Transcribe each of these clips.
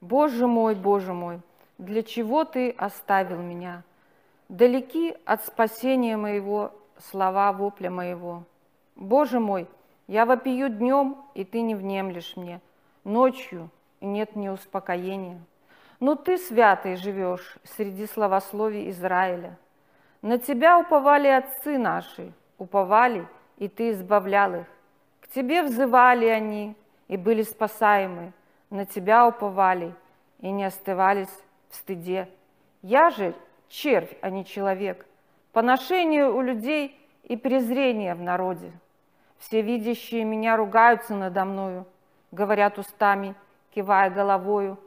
Боже мой, Боже мой, для чего Ты оставил меня? Далеки от спасения моего слова вопля моего. Боже мой, я вопию днем, и Ты не внемлешь мне, ночью, и нет ни успокоения. Но Ты, святый, живешь среди словословий Израиля. На Тебя уповали отцы наши, уповали, и Ты избавлял их. К Тебе взывали они, и были спасаемы. На Тебя уповали, и не остывались в стыде. Я же червь, а не человек, поношение у людей и презрение в народе. Все видящие меня ругаются надо мною, говорят устами, кивая головою.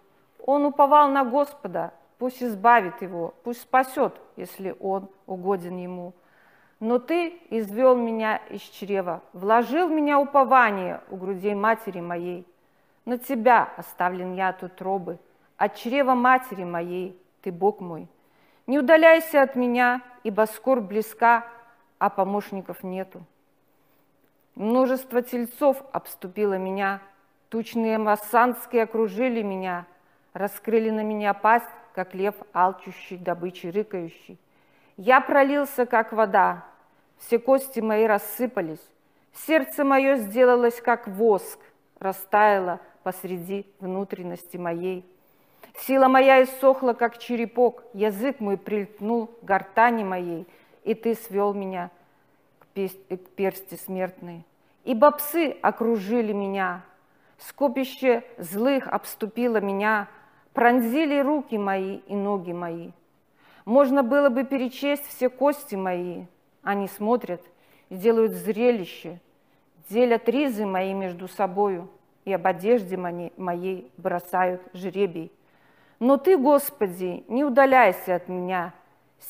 Он уповал на Господа, пусть избавит его, пусть спасет, если он угоден ему. Но ты извел меня из чрева, вложил меня упование у грудей матери моей. На тебя оставлен я тут робы, от чрева матери моей ты, Бог мой. Не удаляйся от меня, ибо скоро близка, а помощников нету. Множество тельцов обступило меня, тучные массанские окружили меня, раскрыли на меня пасть, как лев, алчущий, добычи рыкающий. Я пролился, как вода, все кости мои рассыпались, сердце мое сделалось, как воск, растаяло посреди внутренности моей. Сила моя иссохла, как черепок, язык мой прильнул к гортани моей, и ты свел меня к, к персти смертной. Ибо псы окружили меня, скопище злых обступило меня, пронзили руки мои и ноги мои. Можно было бы перечесть все кости мои, они смотрят и делают зрелище, делят ризы мои между собою, и об одежде моей бросают жребий. Но Ты, Господи, не удаляйся от меня.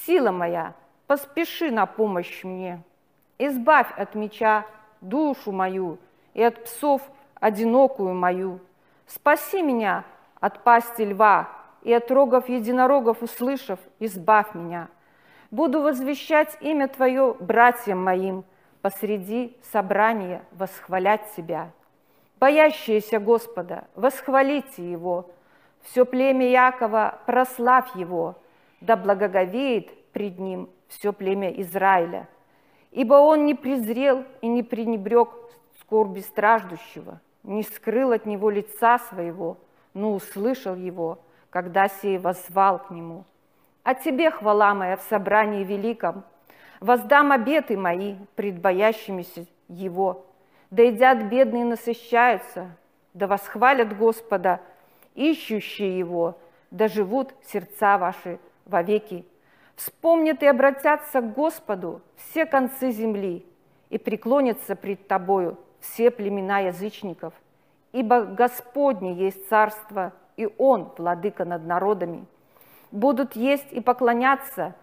Сила моя, поспеши на помощь мне. Избавь от меча душу мою и от псов одинокую мою. Спаси меня от пасти льва и от рогов единорогов услышав, избавь меня. Буду возвещать имя Твое братьям моим, посреди собрания восхвалять Тебя. Боящиеся Господа, восхвалите Его, все племя Якова, прославь его, да благоговеет пред ним все племя Израиля. Ибо он не презрел и не пренебрег скорби страждущего, не скрыл от него лица своего, но услышал его, когда сей возвал к нему. А тебе хвала моя в собрании великом, воздам обеты мои пред боящимися его. Да едят бедные насыщаются, да восхвалят Господа ищущие Его, да живут сердца ваши вовеки. Вспомнят и обратятся к Господу все концы земли, и преклонятся пред Тобою все племена язычников, ибо Господне есть царство, и Он владыка над народами. Будут есть и поклоняться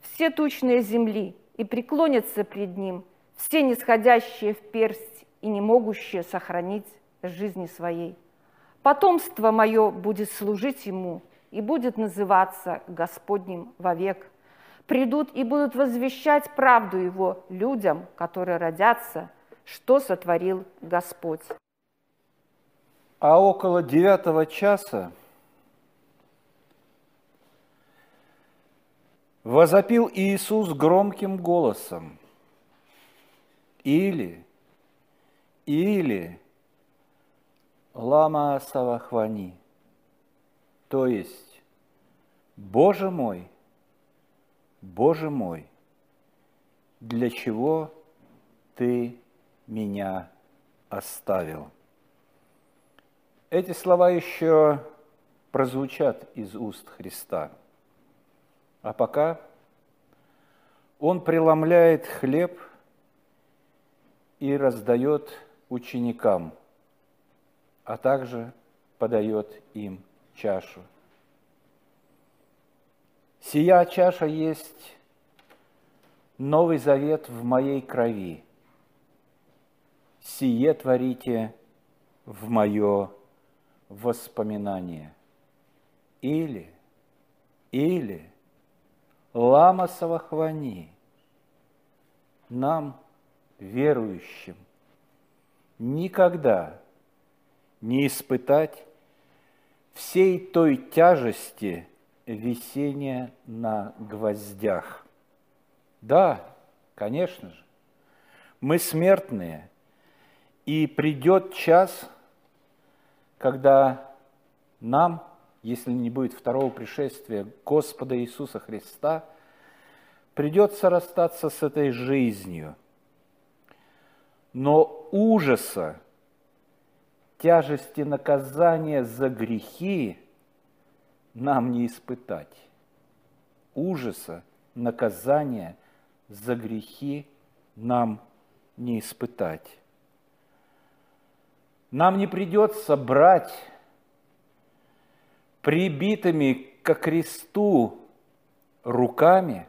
все тучные земли, и преклонятся пред Ним все нисходящие в персть и не могущие сохранить жизни своей. Потомство мое будет служить ему и будет называться Господним вовек. Придут и будут возвещать правду его людям, которые родятся, что сотворил Господь. А около девятого часа возопил Иисус громким голосом. Или, или, Лама Савахвани, то есть, Боже мой, Боже мой, для чего Ты меня оставил? Эти слова еще прозвучат из уст Христа. А пока Он преломляет хлеб и раздает ученикам – а также подает им чашу. Сия чаша есть новый завет в моей крови. Сие творите в мое воспоминание. Или, или, лама Савахвани, нам, верующим, никогда не испытать всей той тяжести висения на гвоздях. Да, конечно же, мы смертные, и придет час, когда нам, если не будет второго пришествия Господа Иисуса Христа, придется расстаться с этой жизнью. Но ужаса, тяжести наказания за грехи нам не испытать. Ужаса, наказания за грехи нам не испытать. Нам не придется брать прибитыми к кресту руками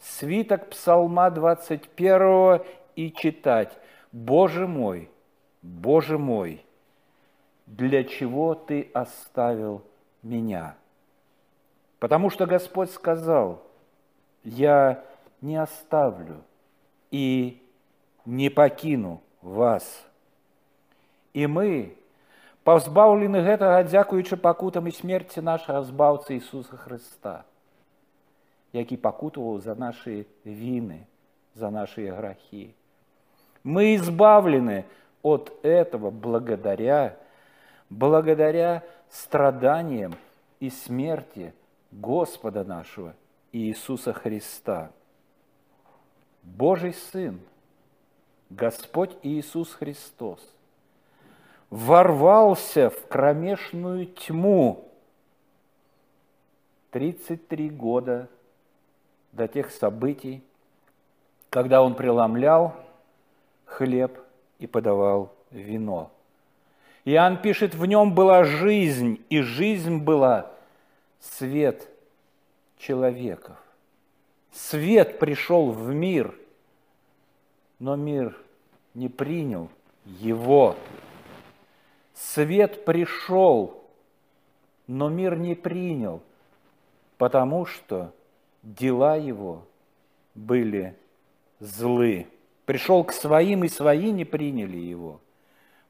свиток Псалма 21 и читать «Боже мой, Боже мой, для чего Ты оставил меня?» Потому что Господь сказал, «Я не оставлю и не покину вас». І мы, пазбаўлены гэтага дзякуючы пакутам і смерці нашага збаўцы Ісуса Хрыста, які пакутаваў за наши вины, за наши грахи. мы избавлены от этого благодаря, благодаря страданиям и смерти Господа нашего Иисуса Христа. Божий Сын, Господь Иисус Христос – ворвался в кромешную тьму 33 года до тех событий, когда он преломлял хлеб и подавал вино. Иоанн пишет, в нем была жизнь, и жизнь была свет человеков. Свет пришел в мир, но мир не принял его. Свет пришел, но мир не принял, потому что дела его были злы. Пришел к своим, и свои не приняли его,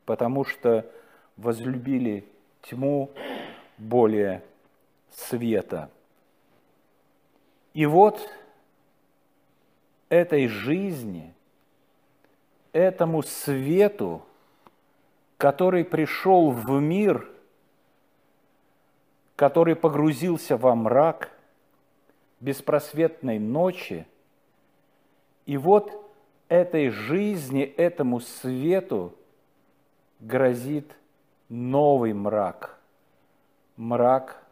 потому что возлюбили тьму более света. И вот этой жизни, этому свету который пришел в мир, который погрузился во мрак беспросветной ночи, и вот этой жизни, этому свету грозит новый мрак. Мрак,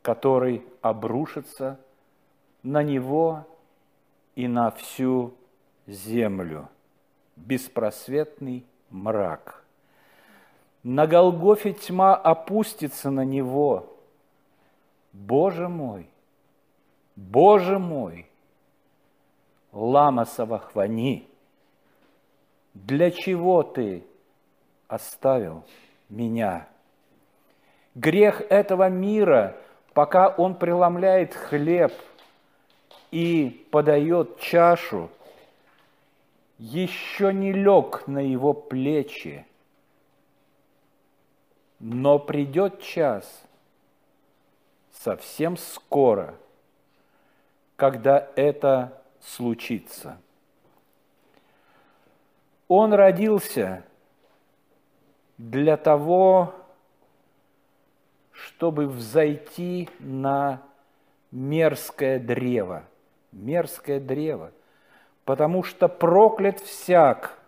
который обрушится на него и на всю землю. Беспросветный мрак. На Голгофе тьма опустится на него. Боже мой, Боже мой, лама Савахвани, для чего ты оставил меня? Грех этого мира, пока он преломляет хлеб и подает чашу – еще не лег на его плечи, но придет час совсем скоро, когда это случится. Он родился для того, чтобы взойти на мерзкое древо. Мерзкое древо – потому что проклят всяк,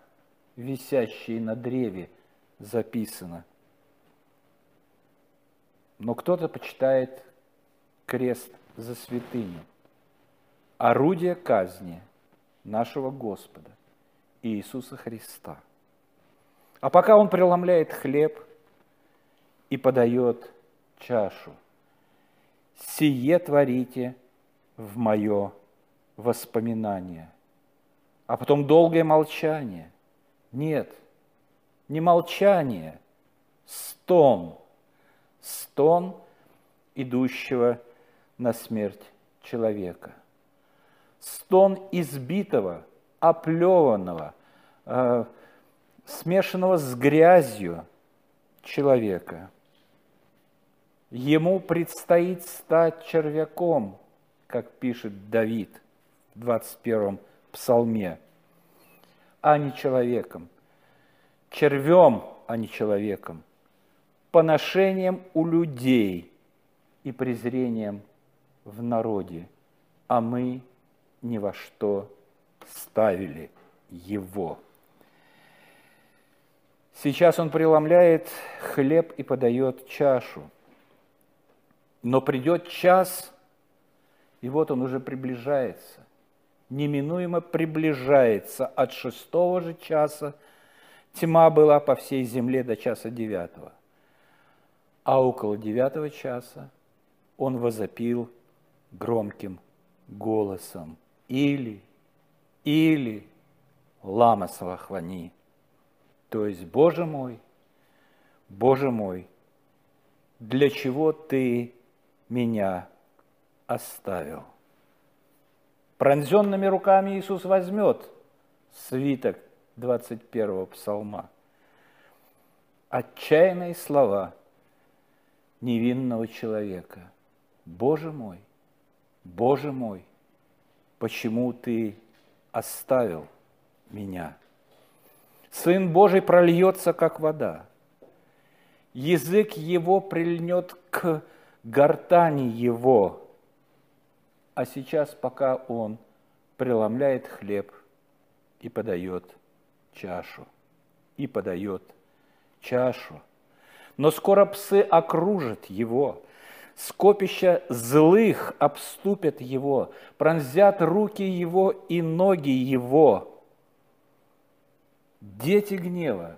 висящий на древе, записано. Но кто-то почитает крест за святыню, орудие казни нашего Господа Иисуса Христа. А пока Он преломляет хлеб и подает чашу, сие творите в мое воспоминание – а потом долгое молчание. Нет, не молчание, стон, стон идущего на смерть человека. Стон избитого, оплеванного, э, смешанного с грязью человека – Ему предстоит стать червяком, как пишет Давид в 21 псалме, а не человеком. Червем, а не человеком. Поношением у людей и презрением в народе. А мы ни во что ставили его. Сейчас он преломляет хлеб и подает чашу. Но придет час, и вот он уже приближается, неминуемо приближается от шестого же часа. Тьма была по всей земле до часа девятого. А около девятого часа он возопил громким голосом. Или, или, лама Салахвани. То есть, Боже мой, Боже мой, для чего Ты меня оставил? Пронзенными руками Иисус возьмет свиток 21 псалма. Отчаянные слова невинного человека. Боже мой, Боже мой, почему Ты оставил меня? Сын Божий прольется, как вода. Язык его прильнет к гортани его. А сейчас, пока он преломляет хлеб и подает чашу, и подает чашу. Но скоро псы окружат его, скопища злых обступят его, пронзят руки его и ноги его – Дети гнева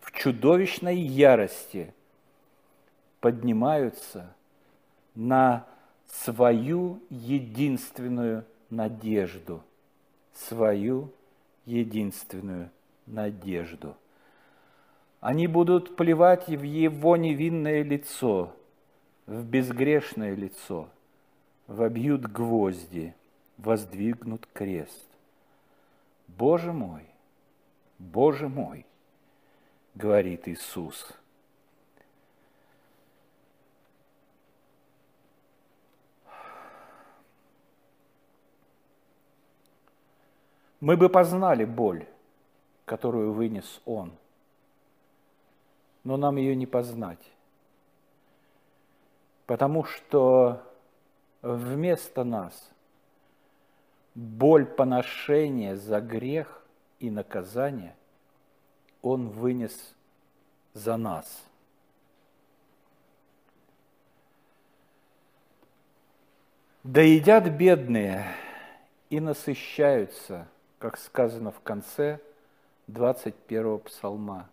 в чудовищной ярости поднимаются на свою единственную надежду, свою единственную надежду. Они будут плевать в его невинное лицо, в безгрешное лицо, вобьют гвозди, воздвигнут крест. Боже мой, Боже мой, говорит Иисус. Мы бы познали боль, которую вынес Он, но нам ее не познать, потому что вместо нас боль поношения за грех и наказание Он вынес за нас. Да едят бедные и насыщаются, как сказано в конце 21 псалма.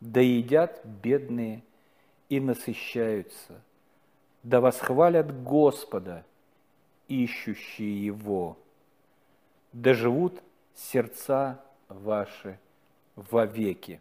Да едят бедные и насыщаются, да восхвалят Господа, ищущие Его, да живут сердца ваши вовеки.